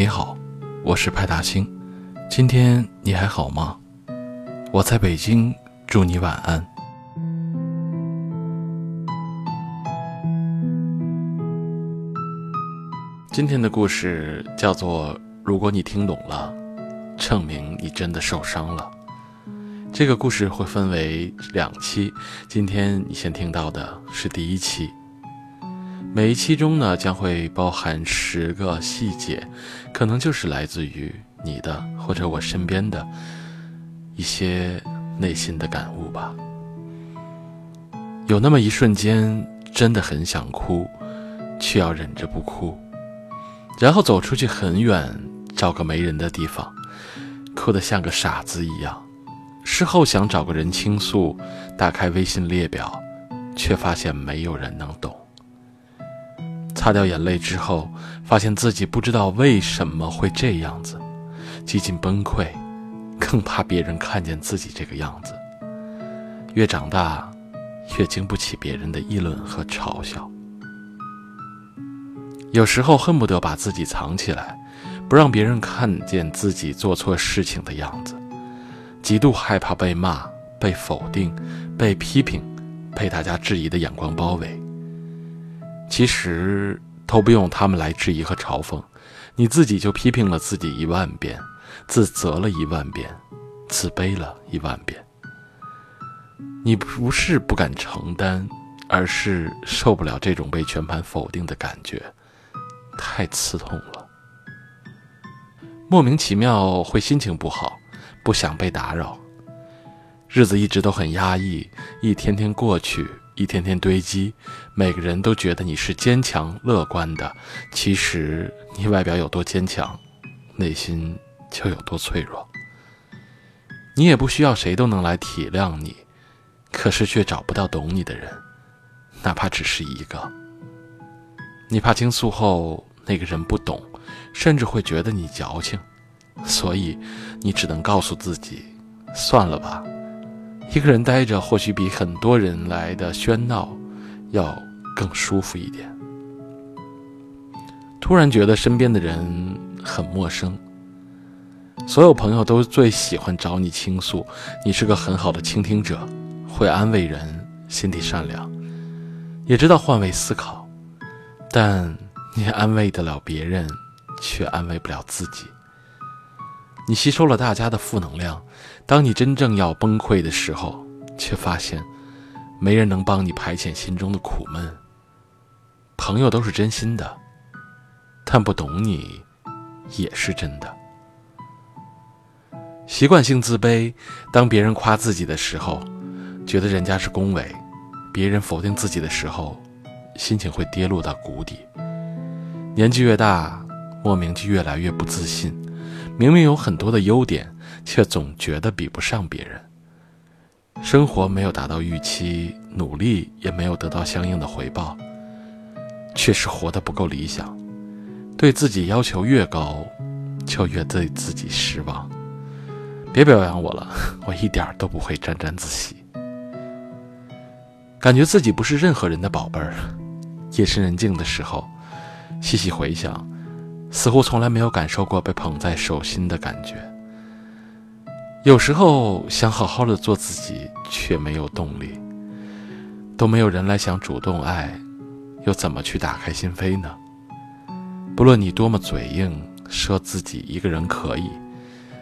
你好，我是派大星，今天你还好吗？我在北京，祝你晚安。今天的故事叫做《如果你听懂了，证明你真的受伤了》。这个故事会分为两期，今天你先听到的是第一期。每一期中呢，将会包含十个细节，可能就是来自于你的或者我身边的一些内心的感悟吧。有那么一瞬间，真的很想哭，却要忍着不哭，然后走出去很远，找个没人的地方，哭得像个傻子一样。事后想找个人倾诉，打开微信列表，却发现没有人能懂。擦掉眼泪之后，发现自己不知道为什么会这样子，几近崩溃，更怕别人看见自己这个样子。越长大，越经不起别人的议论和嘲笑。有时候恨不得把自己藏起来，不让别人看见自己做错事情的样子，极度害怕被骂、被否定、被批评、被大家质疑的眼光包围。其实都不用他们来质疑和嘲讽，你自己就批评了自己一万遍，自责了一万遍，自卑了一万遍。你不是不敢承担，而是受不了这种被全盘否定的感觉，太刺痛了。莫名其妙会心情不好，不想被打扰，日子一直都很压抑，一天天过去。一天天堆积，每个人都觉得你是坚强乐观的，其实你外表有多坚强，内心就有多脆弱。你也不需要谁都能来体谅你，可是却找不到懂你的人，哪怕只是一个。你怕倾诉后那个人不懂，甚至会觉得你矫情，所以你只能告诉自己，算了吧。一个人待着，或许比很多人来的喧闹要更舒服一点。突然觉得身边的人很陌生，所有朋友都最喜欢找你倾诉，你是个很好的倾听者，会安慰人，心地善良，也知道换位思考，但你安慰得了别人，却安慰不了自己。你吸收了大家的负能量，当你真正要崩溃的时候，却发现没人能帮你排遣心中的苦闷。朋友都是真心的，但不懂你也是真的。习惯性自卑，当别人夸自己的时候，觉得人家是恭维；别人否定自己的时候，心情会跌落到谷底。年纪越大，莫名就越来越不自信。明明有很多的优点，却总觉得比不上别人。生活没有达到预期，努力也没有得到相应的回报，确实活得不够理想。对自己要求越高，就越对自己失望。别表扬我了，我一点都不会沾沾自喜。感觉自己不是任何人的宝贝儿。夜深人静的时候，细细回想。似乎从来没有感受过被捧在手心的感觉。有时候想好好的做自己，却没有动力。都没有人来想主动爱，又怎么去打开心扉呢？不论你多么嘴硬，说自己一个人可以，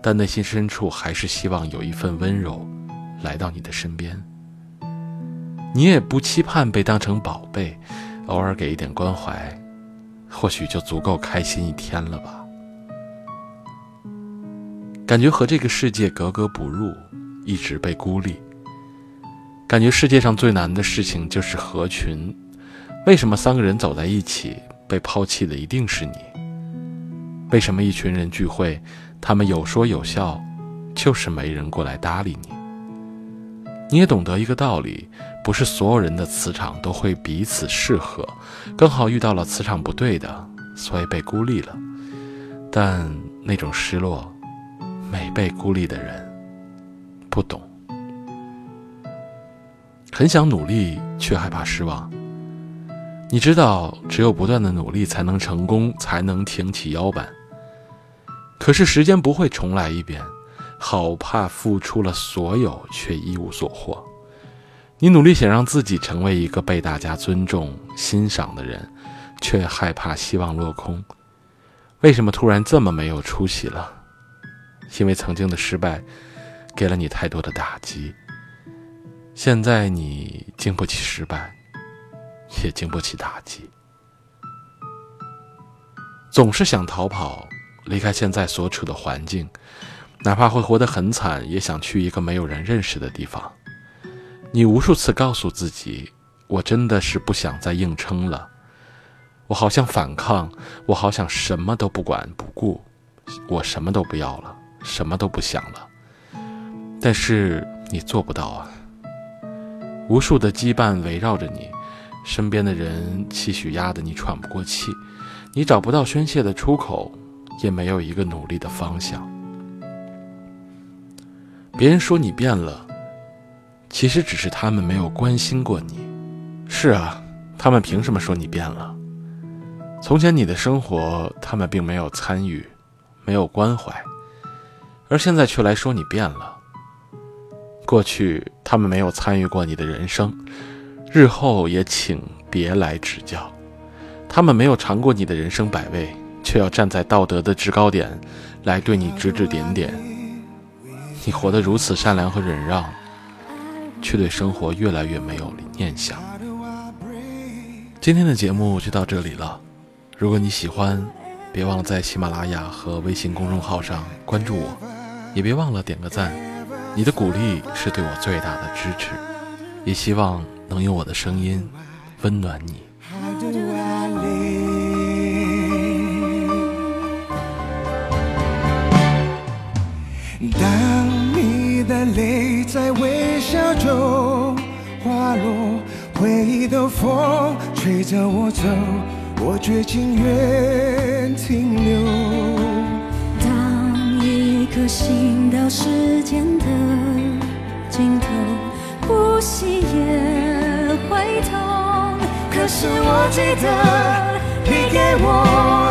但内心深处还是希望有一份温柔来到你的身边。你也不期盼被当成宝贝，偶尔给一点关怀。或许就足够开心一天了吧。感觉和这个世界格格不入，一直被孤立。感觉世界上最难的事情就是合群。为什么三个人走在一起，被抛弃的一定是你？为什么一群人聚会，他们有说有笑，就是没人过来搭理你？你也懂得一个道理。不是所有人的磁场都会彼此适合，刚好遇到了磁场不对的，所以被孤立了。但那种失落，没被孤立的人不懂。很想努力，却害怕失望。你知道，只有不断的努力才能成功，才能挺起腰板。可是时间不会重来一遍，好怕付出了所有却一无所获。你努力想让自己成为一个被大家尊重、欣赏的人，却害怕希望落空。为什么突然这么没有出息了？因为曾经的失败，给了你太多的打击。现在你经不起失败，也经不起打击，总是想逃跑，离开现在所处的环境，哪怕会活得很惨，也想去一个没有人认识的地方。你无数次告诉自己：“我真的是不想再硬撑了，我好想反抗，我好想什么都不管不顾，我什么都不要了，什么都不想了。”但是你做不到啊！无数的羁绊围绕着你，身边的人期许压得你喘不过气，你找不到宣泄的出口，也没有一个努力的方向。别人说你变了。其实只是他们没有关心过你。是啊，他们凭什么说你变了？从前你的生活，他们并没有参与，没有关怀，而现在却来说你变了。过去他们没有参与过你的人生，日后也请别来指教。他们没有尝过你的人生百味，却要站在道德的制高点来对你指指点点。你活得如此善良和忍让。却对生活越来越没有念想。今天的节目就到这里了。如果你喜欢，别忘了在喜马拉雅和微信公众号上关注我，也别忘了点个赞。你的鼓励是对我最大的支持，也希望能用我的声音温暖你。风吹着我走，我却情愿停留。当一颗心到时间的尽头，呼吸也会痛。可是我记得你给我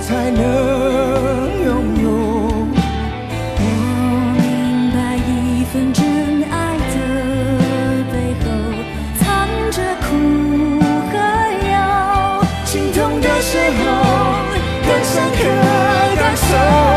才能拥有。我明白，一份真爱的背后，藏着苦和忧。心痛的时候，更深刻感受。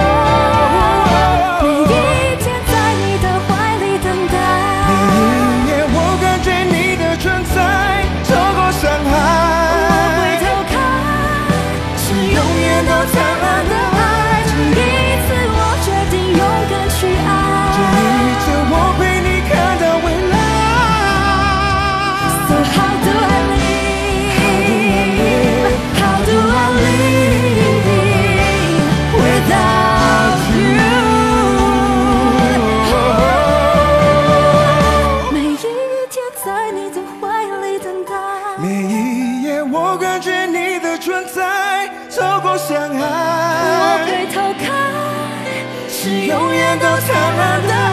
是永远都灿烂的。